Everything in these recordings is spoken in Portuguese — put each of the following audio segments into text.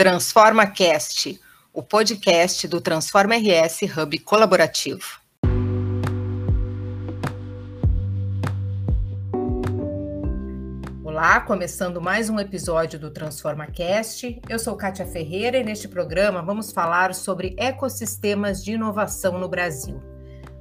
Transforma Cast, o podcast do Transforma RS Hub colaborativo. Olá, começando mais um episódio do Transforma Cast. Eu sou Kátia Ferreira e neste programa vamos falar sobre ecossistemas de inovação no Brasil.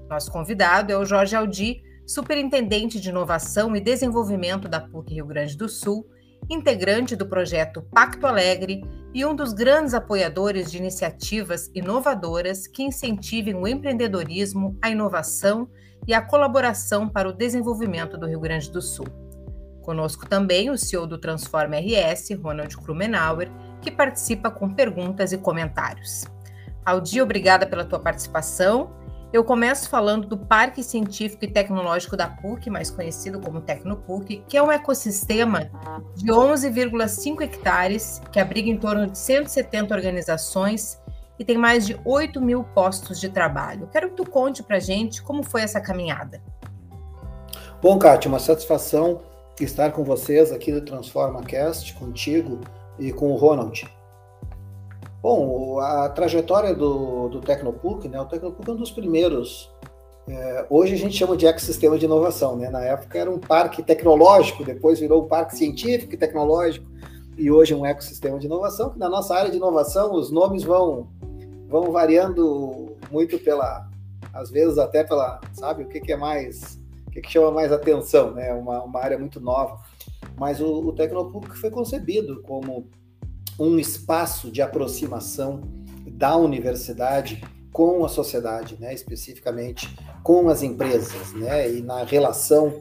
Nosso convidado é o Jorge Aldi, superintendente de inovação e desenvolvimento da PUC Rio Grande do Sul integrante do projeto Pacto Alegre e um dos grandes apoiadores de iniciativas inovadoras que incentivem o empreendedorismo, a inovação e a colaboração para o desenvolvimento do Rio Grande do Sul. Conosco também o CEO do Transforma RS, Ronald Krumenauer, que participa com perguntas e comentários. Aldi, obrigada pela tua participação eu começo falando do Parque Científico e Tecnológico da PUC, mais conhecido como Tecnopuc, que é um ecossistema de 11,5 hectares, que abriga em torno de 170 organizações e tem mais de 8 mil postos de trabalho. Quero que tu conte para gente como foi essa caminhada. Bom, Kátia, uma satisfação estar com vocês aqui do Transforma Cast, contigo e com o Ronald. Bom, a trajetória do, do Tecnopuc, né? O Tecnopuc é um dos primeiros. É, hoje a gente chama de ecossistema de inovação, né? Na época era um parque tecnológico, depois virou um parque científico e tecnológico, e hoje é um ecossistema de inovação, que na nossa área de inovação os nomes vão, vão variando muito pela, às vezes até pela, sabe, o que, que é mais, o que, que chama mais atenção, né? Uma, uma área muito nova. Mas o, o Tecnopuc foi concebido como um espaço de aproximação da universidade com a sociedade, né, especificamente com as empresas, né, e na relação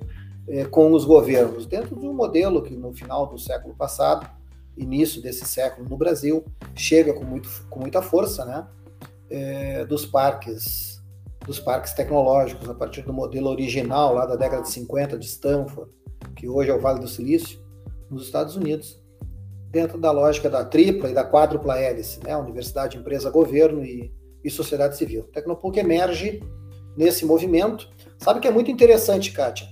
eh, com os governos, dentro de um modelo que no final do século passado, início desse século no Brasil, chega com, muito, com muita força, né, eh, dos parques, dos parques tecnológicos, a partir do modelo original lá da década de 50 de Stanford, que hoje é o Vale do Silício, nos Estados Unidos, dentro da lógica da tripla e da quádrupla hélice, né? Universidade, empresa, governo e, e sociedade civil. O Tecnopuc emerge nesse movimento. Sabe que é muito interessante, Kátia?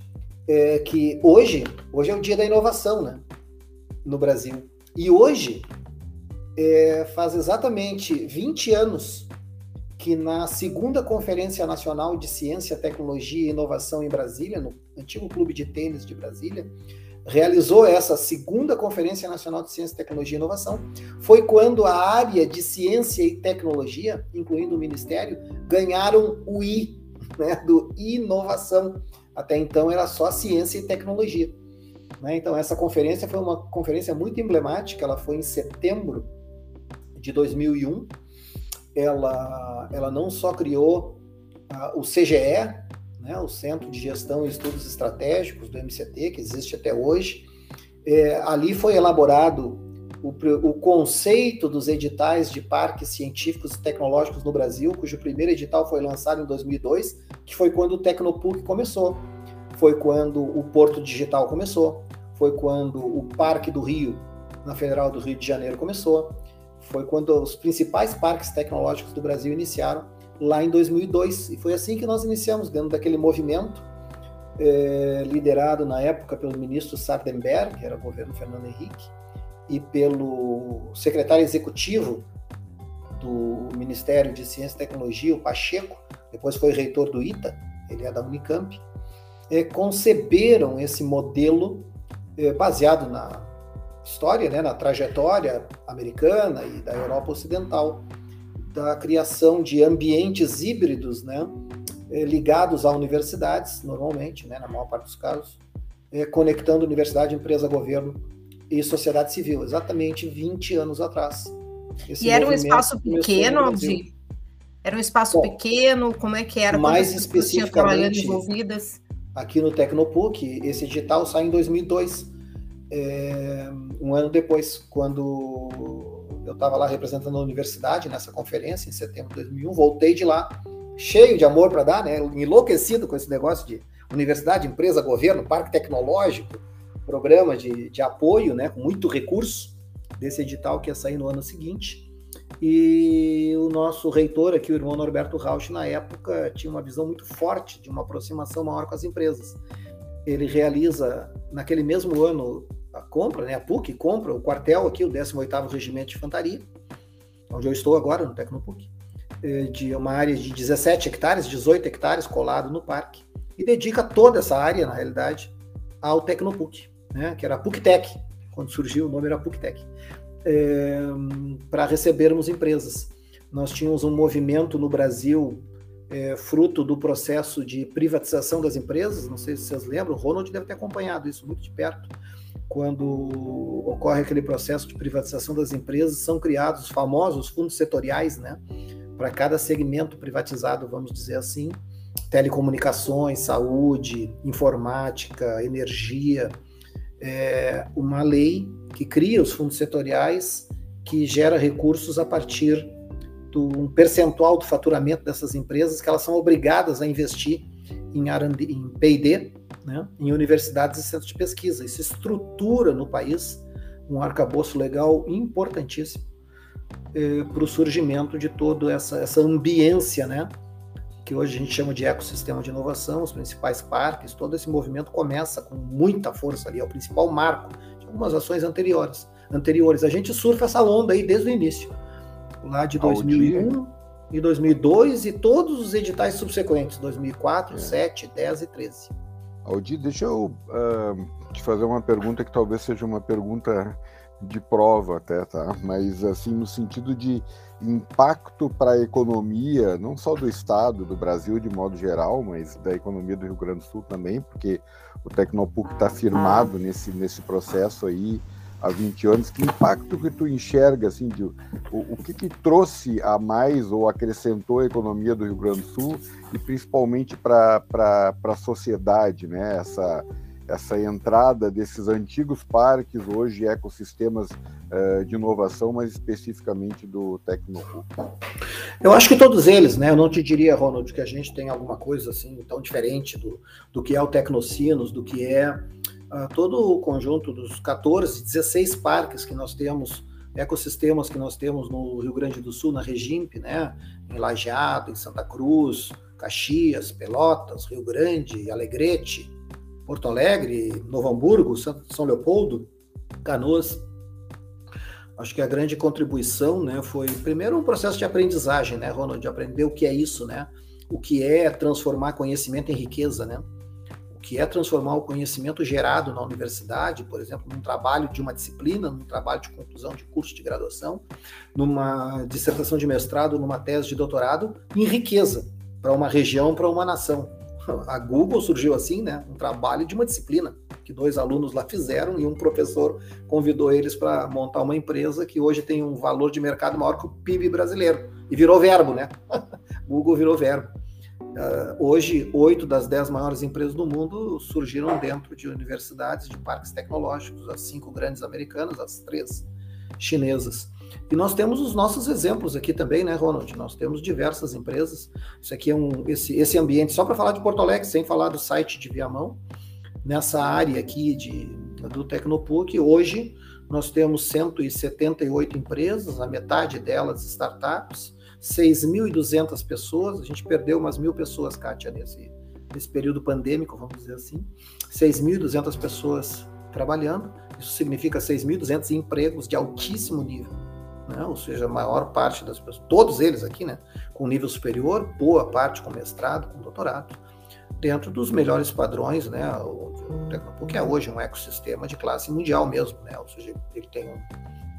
É que hoje, hoje é o dia da inovação, né? No Brasil. E hoje é, faz exatamente 20 anos que na segunda Conferência Nacional de Ciência, Tecnologia e Inovação em Brasília, no antigo Clube de Tênis de Brasília, realizou essa segunda Conferência Nacional de Ciência, Tecnologia e Inovação, foi quando a área de ciência e tecnologia, incluindo o Ministério, ganharam o I, né, do inovação. Até então era só ciência e tecnologia. Né? Então essa conferência foi uma conferência muito emblemática, ela foi em setembro de 2001. Ela, ela não só criou uh, o CGE, né, o Centro de Gestão e Estudos Estratégicos do MCT, que existe até hoje. É, ali foi elaborado o, o, conceito dos editais de parques científicos e tecnológicos no Brasil, cujo primeiro edital foi lançado em 2002, que foi quando o Tecnopuc começou, foi quando o Porto Digital começou, foi quando o Parque do Rio, na Federal do Rio de Janeiro, começou, foi quando os principais parques tecnológicos do Brasil iniciaram lá em 2002. E foi assim que nós iniciamos, dentro daquele movimento, é, liderado na época pelo ministro Sardenberg, que era o governo Fernando Henrique, e pelo secretário executivo do Ministério de Ciência e Tecnologia, o Pacheco, depois foi reitor do ITA, ele é da Unicamp, é, conceberam esse modelo é, baseado na história, né, na trajetória americana e da Europa Ocidental, da criação de ambientes híbridos, né, eh, ligados a universidades, normalmente, né, na maior parte dos casos, é, conectando universidade, empresa, governo e sociedade civil, exatamente 20 anos atrás. Esse e era um espaço pequeno, de... Era um espaço Bom, pequeno, como é que era? Mais especificamente, envolvidas? aqui no Tecnopuc, esse edital sai em 2002, é, um ano depois, quando eu estava lá representando a universidade nessa conferência em setembro de 2001, voltei de lá cheio de amor para dar, né, enlouquecido com esse negócio de universidade, empresa, governo, parque tecnológico, programa de, de apoio, né, com muito recurso desse edital que ia sair no ano seguinte. E o nosso reitor aqui, o irmão Norberto Rauch, na época, tinha uma visão muito forte de uma aproximação maior com as empresas. Ele realiza, naquele mesmo ano, a compra, né, a PUC compra o quartel aqui, o 18º Regimento de Infantaria, onde eu estou agora, no Tecnopuc, é, de uma área de 17 hectares, 18 hectares colado no parque, e dedica toda essa área, na realidade, ao Tecnopuc, né, que era a PUCTEC, quando surgiu o nome era PUCTEC, é, para recebermos empresas. Nós tínhamos um movimento no Brasil é, fruto do processo de privatização das empresas, não sei se vocês lembram, o Ronald deve ter acompanhado isso muito de perto, quando ocorre aquele processo de privatização das empresas, são criados os famosos fundos setoriais, né, para cada segmento privatizado, vamos dizer assim, telecomunicações, saúde, informática, energia, é uma lei que cria os fundos setoriais que gera recursos a partir do um percentual do faturamento dessas empresas que elas são obrigadas a investir em, em P&D, né, em universidades e centros de pesquisa. Isso estrutura no país um arcabouço legal importantíssimo eh, para o surgimento de toda essa, essa ambiência, né, que hoje a gente chama de ecossistema de inovação, os principais parques, todo esse movimento começa com muita força ali, é o principal marco de algumas ações anteriores. anteriores. A gente surfa essa onda aí desde o início lá de 2001 e 2002 e todos os editais subsequentes, 2004, é. 7, 10 e 13. Aldir, deixa eu uh, te fazer uma pergunta que talvez seja uma pergunta de prova até, tá? Mas assim, no sentido de impacto para a economia, não só do Estado, do Brasil de modo geral, mas da economia do Rio Grande do Sul também, porque o Tecnopuc está firmado nesse, nesse processo aí há 20 anos, que impacto que tu enxerga, assim, de, o, o que, que trouxe a mais ou acrescentou a economia do Rio Grande do Sul e principalmente para a sociedade, né? Essa, essa entrada desses antigos parques, hoje ecossistemas uh, de inovação, mas especificamente do Tecnopool? Eu acho que todos eles, né? Eu não te diria, Ronald, que a gente tem alguma coisa assim tão diferente do, do que é o Tecnocinos, do que é uh, todo o conjunto dos 14, 16 parques que nós temos, ecossistemas que nós temos no Rio Grande do Sul, na Regimp, né? Em Lajeado, em Santa Cruz, Caxias, Pelotas, Rio Grande, Alegrete, Porto Alegre, Novo Hamburgo, São Leopoldo, Canoas. Acho que a grande contribuição, né, foi primeiro um processo de aprendizagem, né, Ronald, de aprender o que é isso, né? O que é transformar conhecimento em riqueza, né? Que é transformar o conhecimento gerado na universidade, por exemplo, num trabalho de uma disciplina, num trabalho de conclusão de curso de graduação, numa dissertação de mestrado, numa tese de doutorado, em riqueza para uma região, para uma nação. A Google surgiu assim, né? Um trabalho de uma disciplina que dois alunos lá fizeram e um professor convidou eles para montar uma empresa que hoje tem um valor de mercado maior que o PIB brasileiro e virou verbo, né? Google virou verbo. Uh, hoje, oito das dez maiores empresas do mundo surgiram dentro de universidades, de parques tecnológicos, as cinco grandes americanas, as três chinesas. E nós temos os nossos exemplos aqui também, né, Ronald? Nós temos diversas empresas. Isso aqui é um esse, esse ambiente, só para falar de Porto Alegre, sem falar do site de Viamão, nessa área aqui de, do Tecnopuc, hoje nós temos 178 empresas, a metade delas startups, 6.200 pessoas, a gente perdeu umas mil pessoas, Kátia, nesse, nesse período pandêmico, vamos dizer assim. 6.200 pessoas trabalhando, isso significa 6.200 empregos de altíssimo nível. Né? Ou seja, a maior parte das pessoas, todos eles aqui, né, com nível superior, boa parte com mestrado, com doutorado, dentro dos melhores padrões, né, o, é hoje um ecossistema de classe mundial mesmo, né, ou seja, ele tem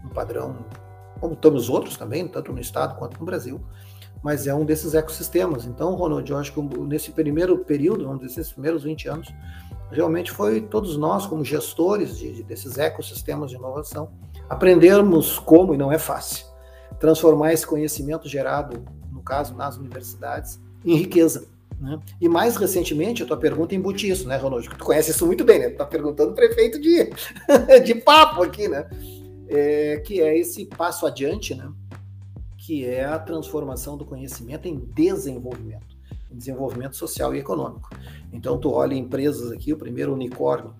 um padrão como estamos outros também, tanto no Estado quanto no Brasil, mas é um desses ecossistemas. Então, Ronald, eu acho que nesse primeiro período, vamos dizer, esses primeiros 20 anos, realmente foi todos nós, como gestores de, desses ecossistemas de inovação, aprendermos como, e não é fácil, transformar esse conhecimento gerado, no caso, nas universidades, em riqueza. Né? E mais recentemente, a tua pergunta embute isso, né, Ronald? Tu conhece isso muito bem, né? Tu tá perguntando prefeito de, de papo aqui, né? É, que é esse passo adiante, né? que é a transformação do conhecimento em desenvolvimento, em desenvolvimento social e econômico. Então, tu olha empresas aqui, o primeiro unicórnio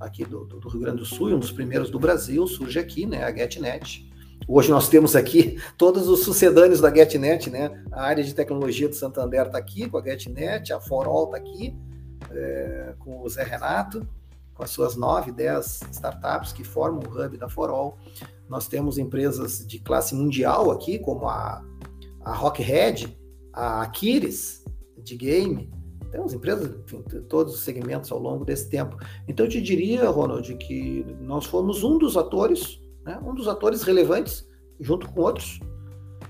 aqui do, do Rio Grande do Sul, um dos primeiros do Brasil, surge aqui, né, a GetNet. Hoje nós temos aqui todos os sucedâneos da GetNet, né? A área de tecnologia do Santander está aqui com a GetNet, a Forol está aqui é, com o Zé Renato, com as suas 9, 10 startups que formam o hub da Forol. Nós temos empresas de classe mundial aqui, como a, a Rockhead, a Aquiles, de game. Temos empresas, enfim, todos os segmentos ao longo desse tempo. Então, eu te diria, Ronald, que nós fomos um dos atores, né, um dos atores relevantes, junto com outros,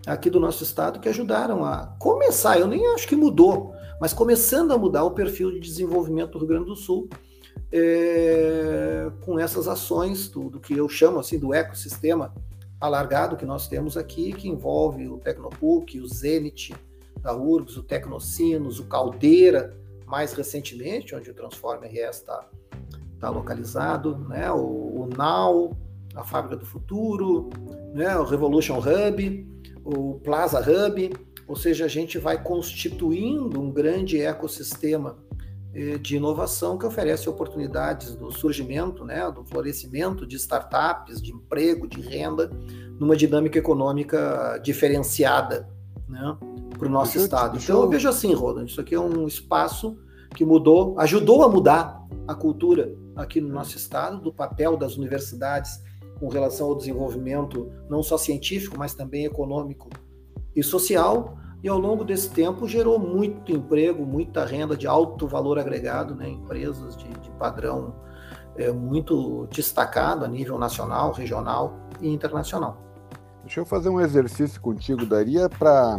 aqui do nosso estado, que ajudaram a começar. Eu nem acho que mudou, mas começando a mudar o perfil de desenvolvimento do Rio Grande do Sul é, com essas ações do, do, que eu chamo assim do ecossistema alargado que nós temos aqui, que envolve o Tecnopuc, o Zenit da URGS, o Tecnocinos, o Caldeira, mais recentemente, onde o Transform RS está tá localizado, né? o, o NAU, a Fábrica do Futuro, né? o Revolution Hub, o Plaza Hub, ou seja, a gente vai constituindo um grande ecossistema de inovação que oferece oportunidades do surgimento, né, do florescimento de startups, de emprego, de renda, numa dinâmica econômica diferenciada né, para o nosso deixa, estado. Então eu... eu vejo assim, Roland, isso aqui é um espaço que mudou, ajudou a mudar a cultura aqui no nosso estado, do papel das universidades com relação ao desenvolvimento não só científico, mas também econômico e social, e ao longo desse tempo gerou muito emprego, muita renda de alto valor agregado, né? empresas de, de padrão é, muito destacado a nível nacional, regional e internacional. Deixa eu fazer um exercício contigo. Daria para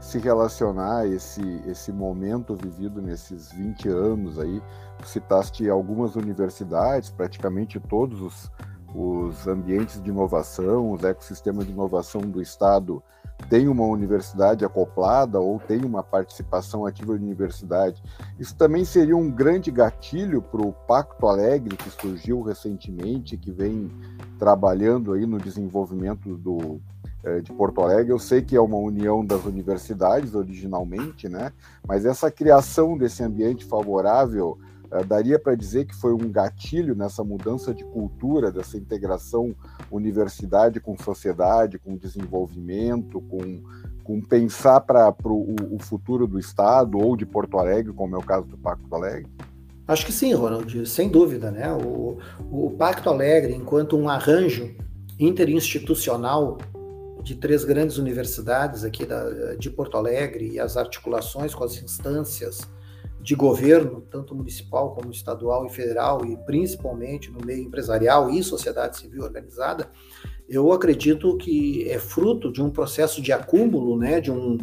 se relacionar esse, esse momento vivido nesses 20 anos aí? Citaste algumas universidades, praticamente todos os, os ambientes de inovação, os ecossistemas de inovação do Estado tem uma universidade acoplada ou tem uma participação ativa de universidade. Isso também seria um grande gatilho para o Pacto Alegre, que surgiu recentemente, que vem trabalhando aí no desenvolvimento do, é, de Porto Alegre. Eu sei que é uma união das universidades originalmente, né? mas essa criação desse ambiente favorável eh, daria para dizer que foi um gatilho nessa mudança de cultura, dessa integração universidade com sociedade, com desenvolvimento, com, com pensar para o, o futuro do Estado ou de Porto Alegre, como é o caso do Pacto Alegre? Acho que sim, Ronald, sem dúvida. Né? O, o Pacto Alegre, enquanto um arranjo interinstitucional de três grandes universidades aqui da, de Porto Alegre e as articulações com as instâncias de governo, tanto municipal como estadual e federal, e principalmente no meio empresarial e sociedade civil organizada, eu acredito que é fruto de um processo de acúmulo, né, de, um,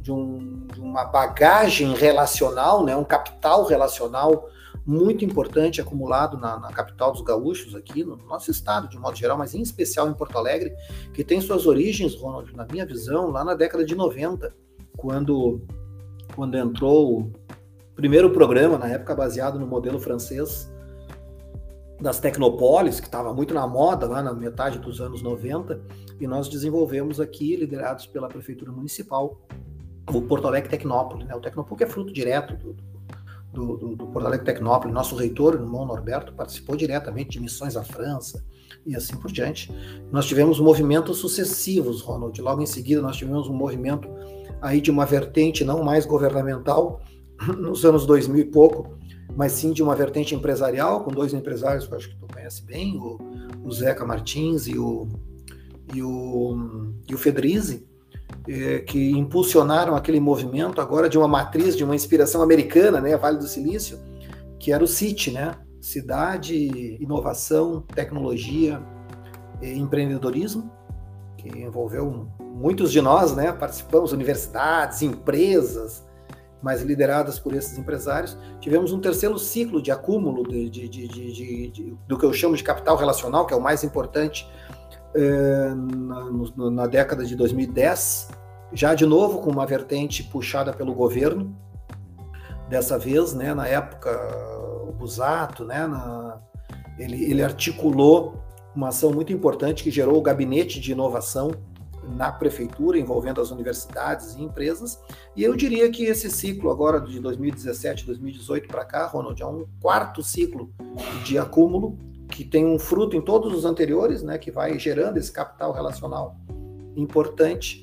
de, um, de uma bagagem relacional, né, um capital relacional muito importante acumulado na, na, capital dos gaúchos, aqui no nosso estado, de modo geral, mas em especial em Porto Alegre, que tem suas origens, Ronald, na minha visão, lá na década de 90, quando, quando entrou primeiro programa, na época baseado no modelo francês das Tecnopolis, que estava muito na moda lá na metade dos anos 90, e nós desenvolvemos aqui, liderados pela Prefeitura Municipal, o Porto Alegre Tecnópolis. Né? O Tecnopol é fruto direto do, do, do, do, Porto Alegre Tecnópolis. Nosso reitor, irmão Norberto, participou diretamente de missões à França e assim por diante. Nós tivemos movimentos sucessivos, Ronald. Logo em seguida, nós tivemos um movimento aí de uma vertente não mais governamental, nos anos 2000 e pouco, mas sim de uma vertente empresarial, com dois empresários que eu acho que tu conhece bem, o, o Zeca Martins e o, e o, e o Fedrizi, é, que impulsionaram aquele movimento agora de uma matriz, de uma inspiração americana, né, Vale do Silício, que era o CIT, né, Cidade, Inovação, Tecnologia e Empreendedorismo, que envolveu muitos de nós, né, participamos, universidades, empresas, mas lideradas por esses empresários. Tivemos um terceiro ciclo de acúmulo de, de, de, do que eu chamo de capital relacional, que é o mais importante, é, na, na, década de 2010, já de novo com uma vertente puxada pelo governo, dessa vez, né, na época, o Busato, né, na, ele, ele articulou uma ação muito importante que gerou o Gabinete de Inovação, na prefeitura, envolvendo as universidades e empresas. E eu diria que esse ciclo agora de 2017, 2018 para cá, Ronald, é um quarto ciclo de acúmulo que tem um fruto em todos os anteriores, né, que vai gerando esse capital relacional importante,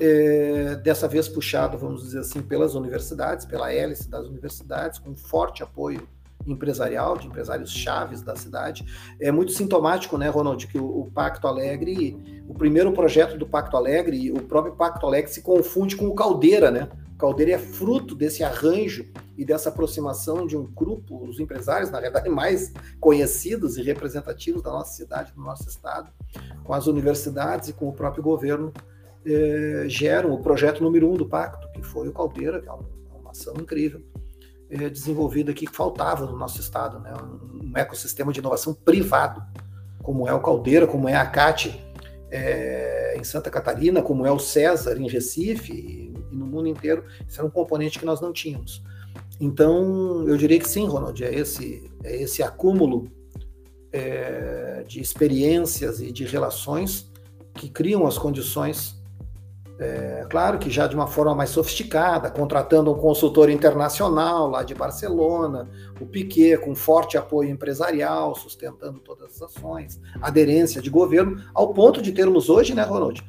é, dessa vez puxado, vamos dizer assim, pelas universidades, pela hélice das universidades, com forte apoio empresarial, de empresários chaves da cidade. É muito sintomático, né, Ronald, que o, o Pacto Alegre, o primeiro projeto do Pacto Alegre, o próprio Pacto Alegre se confunde com o Caldeira, né? O Caldeira é fruto desse arranjo e dessa aproximação de um grupo, os empresários, na verdade, mais conhecidos e representativos da nossa cidade, do nosso estado, com as universidades e com o próprio governo, eh, geram o projeto número um do pacto, que foi o Caldeira, que é uma, ação incrível, eh, desenvolvida aqui, que faltava no nosso estado, né? um, um, ecossistema de inovação privado, como é o Caldeira, como é a CAT eh, em Santa Catarina, como é o César em Recife e, e no mundo inteiro. Isso era um componente que nós não tínhamos. Então, eu diria que sim, Ronald, é esse, é esse acúmulo é, de experiências e de relações que criam as condições é, claro que já de uma forma mais sofisticada, contratando um consultor internacional lá de Barcelona, o Piquet com forte apoio empresarial, sustentando todas as ações, aderência de governo, ao ponto de termos hoje, né, Ronald?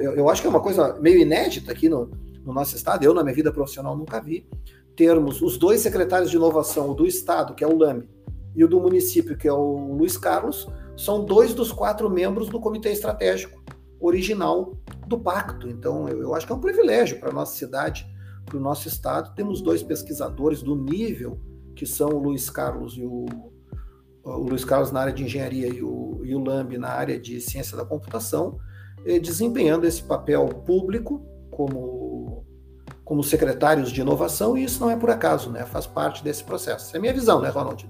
Eu, eu, acho que é uma coisa meio inédita aqui no, no nosso estado, eu na minha vida profissional nunca vi, termos os dois secretários de inovação, o do estado, que é o LAME, e o do município, que é o Luiz Carlos, são dois dos quatro membros do comitê estratégico original do pacto. Então, eu, eu acho que é um privilégio para a nossa cidade, para o nosso estado. Temos dois pesquisadores do nível, que são o Luiz Carlos e o, o Luiz Carlos na área de engenharia e o, e o Lambi na área de ciência da computação, eh, desempenhando esse papel público como, como secretários de inovação, e isso não é por acaso, né? faz parte desse processo. Essa é a minha visão, né, Ronald?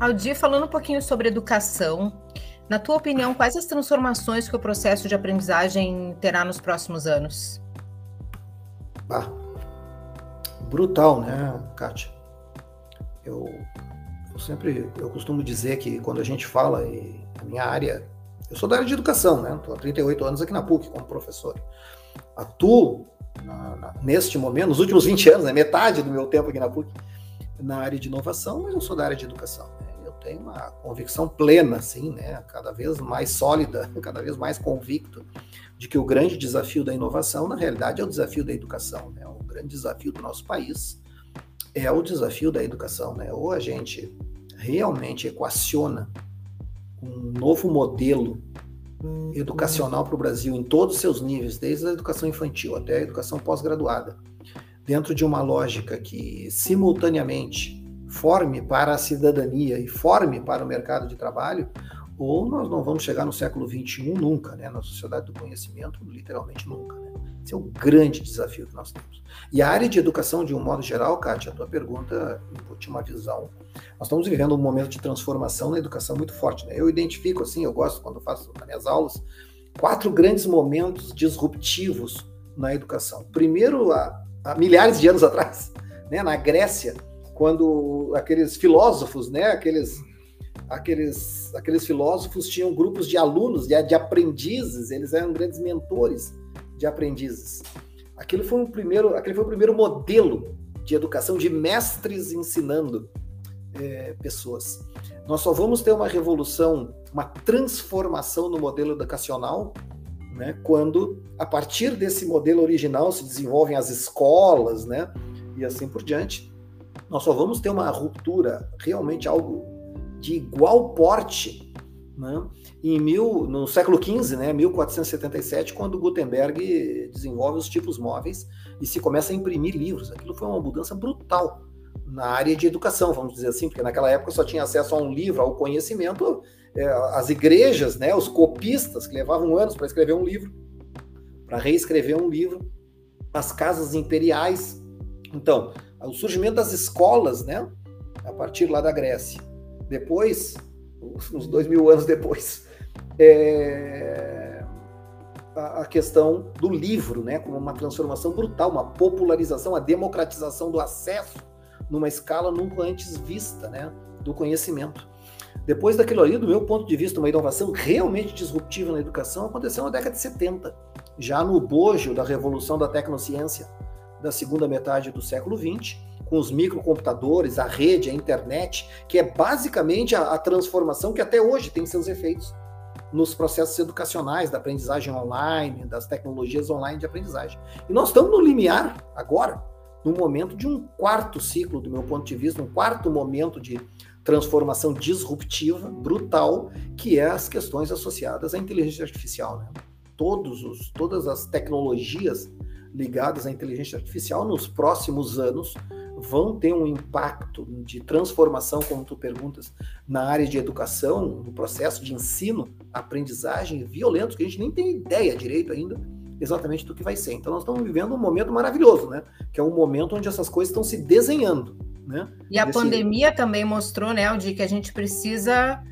Aldir, falando um pouquinho sobre educação, na tua opinião, quais as transformações que o processo de aprendizagem terá nos próximos anos? Ah, brutal, né, Kátia? Eu, eu sempre eu costumo dizer que quando a gente fala, e a minha área, eu sou da área de educação, né? Estou há 38 anos aqui na PUC como professor. Atuo na, na, neste momento, nos últimos 20 anos, né, metade do meu tempo aqui na PUC, na área de inovação, mas eu sou da área de educação. Tenho uma convicção plena, assim, né, cada vez mais sólida, cada vez mais convicto de que o grande desafio da inovação, na realidade, é o desafio da educação. Né? O grande desafio do nosso país é o desafio da educação. Né? Ou a gente realmente equaciona um novo modelo educacional para o Brasil em todos os seus níveis, desde a educação infantil até a educação pós-graduada, dentro de uma lógica que simultaneamente forme para a cidadania e forme para o mercado de trabalho, ou nós não vamos chegar no século XXI nunca, né? na sociedade do conhecimento, literalmente nunca. Né? Esse é o grande desafio que nós temos. E a área de educação, de um modo geral, Kátia, a tua pergunta tinha uma visão. Nós estamos vivendo um momento de transformação na educação muito forte. Né? Eu identifico, assim, eu gosto quando faço nas minhas aulas, quatro grandes momentos disruptivos na educação. Primeiro, há, há milhares de anos atrás, né, na Grécia, quando aqueles filósofos, né, aqueles, aqueles, aqueles filósofos tinham grupos de alunos, de, de aprendizes, eles eram grandes mentores de aprendizes. Aquilo foi um primeiro, aquele foi o primeiro modelo de educação de mestres ensinando é, pessoas. Nós só vamos ter uma revolução, uma transformação no modelo educacional, né, quando a partir desse modelo original se desenvolvem as escolas, né, e assim por diante nós só vamos ter uma ruptura, realmente algo de igual porte, né? em mil, no século XV, né, 1477, quando Gutenberg desenvolve os tipos móveis e se começa a imprimir livros. Aquilo foi uma mudança brutal na área de educação, vamos dizer assim, porque naquela época só tinha acesso a um livro, ao conhecimento, é, as igrejas, né, os copistas, que levavam anos para escrever um livro, para reescrever um livro, as casas imperiais. Então, o surgimento das escolas, né? A partir lá da Grécia. Depois, uns dois mil anos depois, é, a, questão do livro, né? Como uma transformação brutal, uma popularização, a democratização do acesso numa escala nunca antes vista, né? Do conhecimento. Depois daquilo ali, do meu ponto de vista, uma inovação realmente disruptiva na educação aconteceu na década de 70, já no bojo da revolução da tecnociência da segunda metade do século XX, com os microcomputadores, a rede, a internet, que é basicamente a, a transformação que até hoje tem seus efeitos nos processos educacionais, da aprendizagem online, das tecnologias online de aprendizagem. E nós estamos no limiar agora no momento de um quarto ciclo, do meu ponto de vista, um quarto momento de transformação disruptiva, brutal, que é as questões associadas à inteligência artificial. Né? Todos os, todas as tecnologias ligadas à inteligência artificial nos próximos anos vão ter um impacto de transformação, como tu perguntas, na área de educação, no processo de ensino, aprendizagem violentos que a gente nem tem ideia direito ainda exatamente do que vai ser. Então nós estamos vivendo um momento maravilhoso, né? Que é um momento onde essas coisas estão se desenhando, né? E a Esse... pandemia também mostrou, né, Aldi, que a gente precisa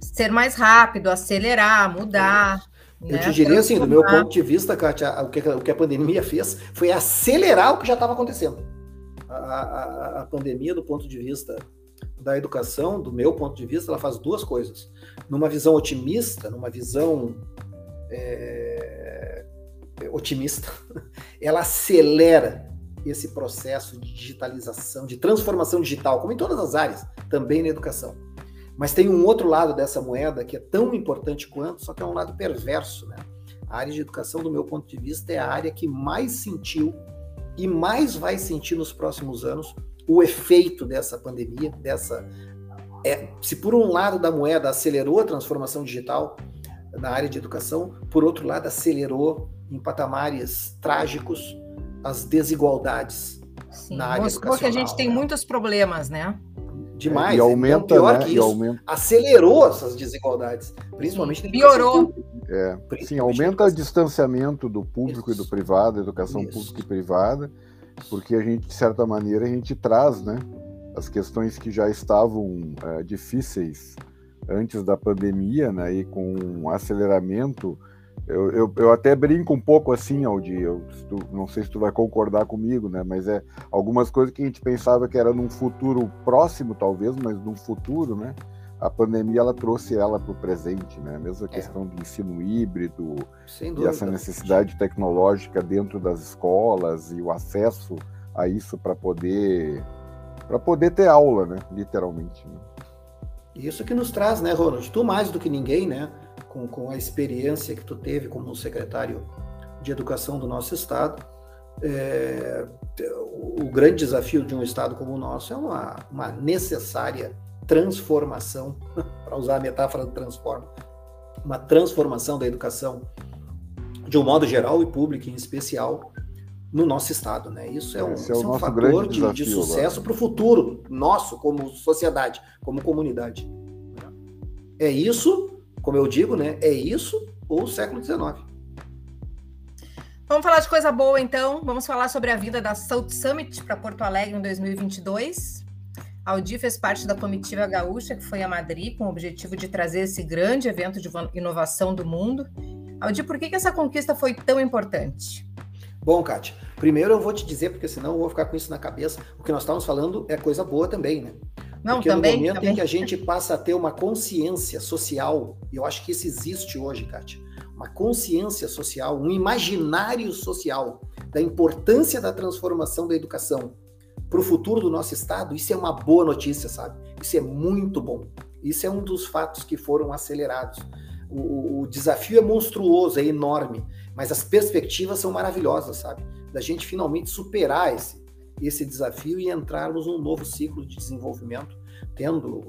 ser mais rápido, acelerar, mudar. Eu né? te diria assim, do meu ponto de vista, Kátia, o que, o que a pandemia fez foi acelerar o que já estava acontecendo. A, a, a, pandemia, do ponto de vista da educação, do meu ponto de vista, ela faz duas coisas. Numa visão otimista, numa visão é, otimista, ela acelera esse processo de digitalização, de transformação digital, como em todas as áreas, também na educação. Mas tem um outro lado dessa moeda que é tão importante quanto, só que é um lado perverso, né? A área de educação, do meu ponto de vista, é a área que mais sentiu e mais vai sentir nos próximos anos o efeito dessa pandemia, dessa é, se por um lado da moeda acelerou a transformação digital na área de educação, por outro lado acelerou em patamares trágicos as desigualdades Sim, na área mostrou que a gente tem muitos problemas, né? Demais. E aumenta, então, pior né? que isso, aumenta. acelerou essas desigualdades, principalmente Sim, piorou. É, sim, aumenta o distanciamento do público isso. e do privado, educação isso. pública e privada, porque a gente, de certa maneira, a gente traz, né, as questões que já estavam é, difíceis antes da pandemia, né, e com um aceleramento eu, eu, eu, até brinco um pouco assim, Aldi, eu, tu, não sei se tu vai concordar comigo, né? Mas é algumas coisas que a gente pensava que era num futuro próximo, talvez, mas num futuro, né? A pandemia ela trouxe ela para o presente, né? Mesmo a é. questão do ensino híbrido e essa necessidade tecnológica dentro das escolas e o acesso a isso para poder para poder ter aula, né? Literalmente. Né? Isso que nos traz, né, Ronald? Tu mais do que ninguém, né? Com, com a experiência que tu teve como secretário de educação do nosso estado, é, o grande desafio de um estado como o nosso é uma, uma necessária transformação, para usar a metáfora do transforma, uma transformação da educação de um modo geral e público em especial no nosso estado, né? Isso é um, é, é um fator de, de sucesso para o futuro nosso como sociedade, como comunidade. É isso como eu digo, né, é isso ou o século XIX. Vamos falar de coisa boa, então. Vamos falar sobre a vinda da South Summit para Porto Alegre em 2022. A Audi fez parte da comitiva gaúcha que foi a Madrid com o objetivo de trazer esse grande evento de inovação do mundo. Audi, por que, que essa conquista foi tão importante? Bom, Kátia, primeiro eu vou te dizer, porque senão eu vou ficar com isso na cabeça, o que nós estamos falando é coisa boa também, né? Não, Porque também, no momento também. em que a gente passa a ter uma consciência social, e eu acho que isso existe hoje, Kátia, uma consciência social, um imaginário social da importância da transformação da educação para o futuro do nosso Estado, isso é uma boa notícia, sabe? Isso é muito bom. Isso é um dos fatos que foram acelerados. O, o desafio é monstruoso, é enorme, mas as perspectivas são maravilhosas, sabe? Da gente finalmente superar esse, esse desafio e entrarmos num novo ciclo de desenvolvimento, tendo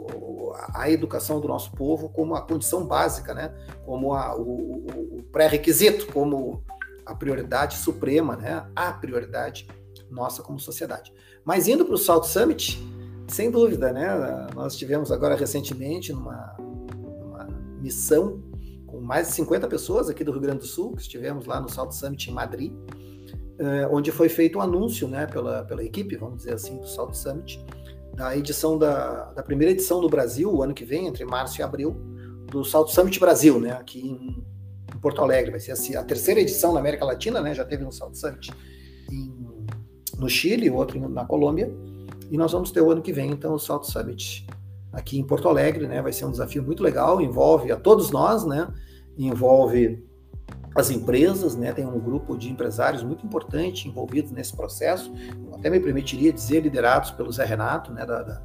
a educação do nosso povo como a condição básica, né? como a, o, o pré-requisito, como a prioridade suprema, né? a prioridade nossa como sociedade. Mas indo para o Salt Summit, sem dúvida, né? nós estivemos agora recentemente numa, numa missão com mais de 50 pessoas aqui do Rio Grande do Sul, que estivemos lá no Salt Summit em Madrid, é, onde foi feito um anúncio né, pela, pela equipe, vamos dizer assim, do Salt Summit, da edição da, da primeira edição do Brasil, o ano que vem, entre março e abril, do Salt Summit Brasil, né, aqui em, em Porto Alegre. Vai ser assim, a terceira edição na América Latina, né, já teve um Salt Summit em, no Chile, outro na Colômbia, e nós vamos ter o ano que vem, então, o Salt Summit aqui em Porto Alegre, né, vai ser um desafio muito legal, envolve a todos nós, né, envolve as empresas, né, tem um grupo de empresários muito importante envolvidos nesse processo, até me permitiria dizer liderados pelo Zé Renato, né, da, da,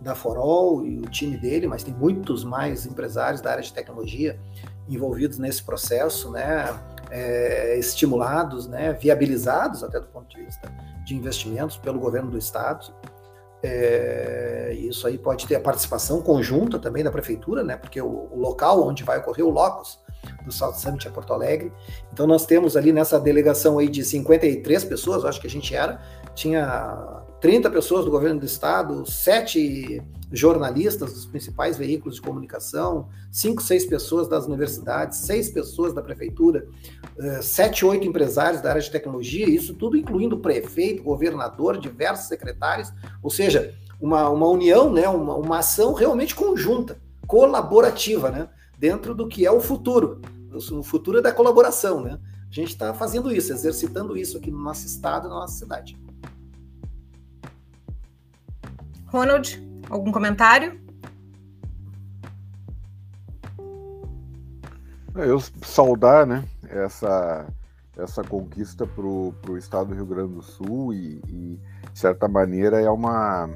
da Forol e o time dele, mas tem muitos mais empresários da área de tecnologia envolvidos nesse processo, né, é, estimulados, né, viabilizados até do ponto de vista de investimentos pelo governo do estado. É, isso aí pode ter a participação conjunta também da prefeitura, né? Porque o, o local onde vai ocorrer o locus do South Summit é Porto Alegre. Então nós temos ali nessa delegação aí de 53 pessoas, acho que a gente era, tinha 30 pessoas do governo do estado, sete jornalistas dos principais veículos de comunicação, cinco, seis pessoas das universidades, seis pessoas da prefeitura, eh, sete, oito empresários da área de tecnologia, isso tudo incluindo prefeito, governador, diversos secretários, ou seja, uma, uma união, né, uma, uma ação realmente conjunta, colaborativa, né, dentro do que é o futuro. O futuro é da colaboração, né? A gente está fazendo isso, exercitando isso aqui no nosso estado, na nossa cidade. Ronald, algum comentário? É, eu saudar, né, essa, essa conquista para o estado do Rio Grande do Sul e, e, de certa maneira, é uma,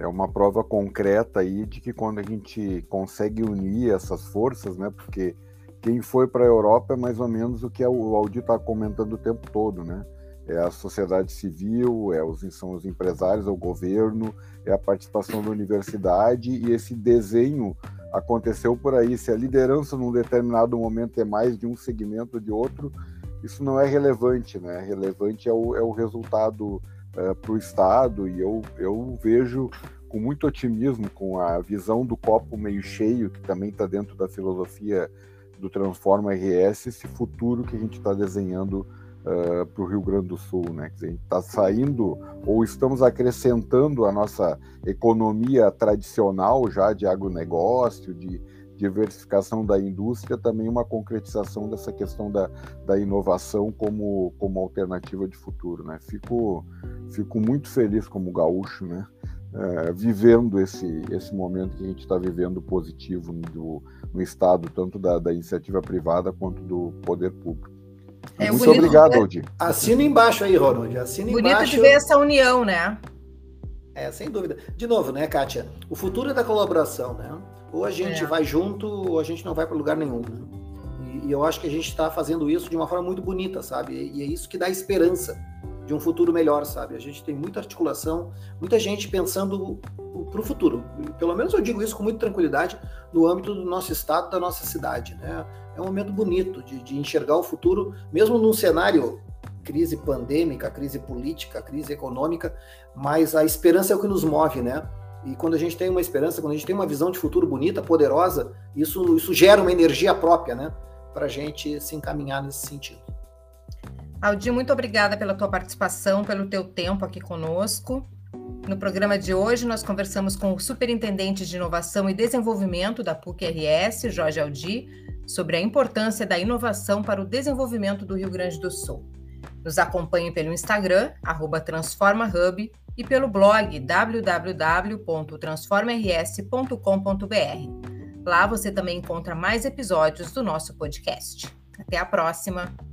é uma prova concreta aí de que quando a gente consegue unir essas forças, né, porque quem foi para a Europa é mais ou menos o que o Aldir está comentando o tempo todo, né, é a sociedade civil, é os, são os empresários, é o governo, é a participação da universidade e esse desenho aconteceu por aí. Se a liderança num determinado momento é mais de um segmento ou de outro, isso não é relevante, né? Relevante é o, é o resultado é, para o Estado e eu, eu vejo com muito otimismo, com a visão do copo meio cheio, que também está dentro da filosofia do Transforma RS, esse futuro que a gente está desenhando uh, para o Rio Grande do Sul, né? Quer dizer, a gente está saindo ou estamos acrescentando a nossa economia tradicional já de agronegócio, de diversificação da indústria, também uma concretização dessa questão da, da inovação como, como alternativa de futuro, né? Fico, fico muito feliz como gaúcho, né? Uh, vivendo esse, esse momento que a gente está vivendo positivo no, no Estado, tanto da, da iniciativa privada quanto do poder público. É, Muito obrigado, Aldi. Assina embaixo aí, Ronald. Assina bonito embaixo. de ver essa união, né? É, sem dúvida. De novo, né, Kátia? O futuro é da colaboração, né? Ou a gente é. vai junto, ou a gente não vai para lugar nenhum. Né? E, e, eu acho que a gente está fazendo isso de uma forma muito bonita, sabe? E, e é isso que dá esperança de um futuro melhor, sabe? A gente tem muita articulação, muita gente pensando para o futuro. Pelo menos eu digo isso com muita tranquilidade no âmbito do nosso estado, da nossa cidade, né? É um momento bonito de, de enxergar o futuro, mesmo num cenário crise pandêmica, crise política, crise econômica, mas a esperança é o que nos move, né? E quando a gente tem uma esperança, quando a gente tem uma visão de futuro bonita, poderosa, isso, isso gera uma energia própria, né? Para a gente se encaminhar nesse sentido. Aldi, muito obrigada pela tua participação, pelo teu tempo aqui conosco. No programa de hoje, nós conversamos com o Superintendente de Inovação e Desenvolvimento da PUC-RS, Jorge Aldi, sobre a importância da inovação para o desenvolvimento do Rio Grande do Sul. Nos acompanhe pelo Instagram, TransformaHub, e pelo blog www.transformars.com.br. Lá você também encontra mais episódios do nosso podcast. Até a próxima!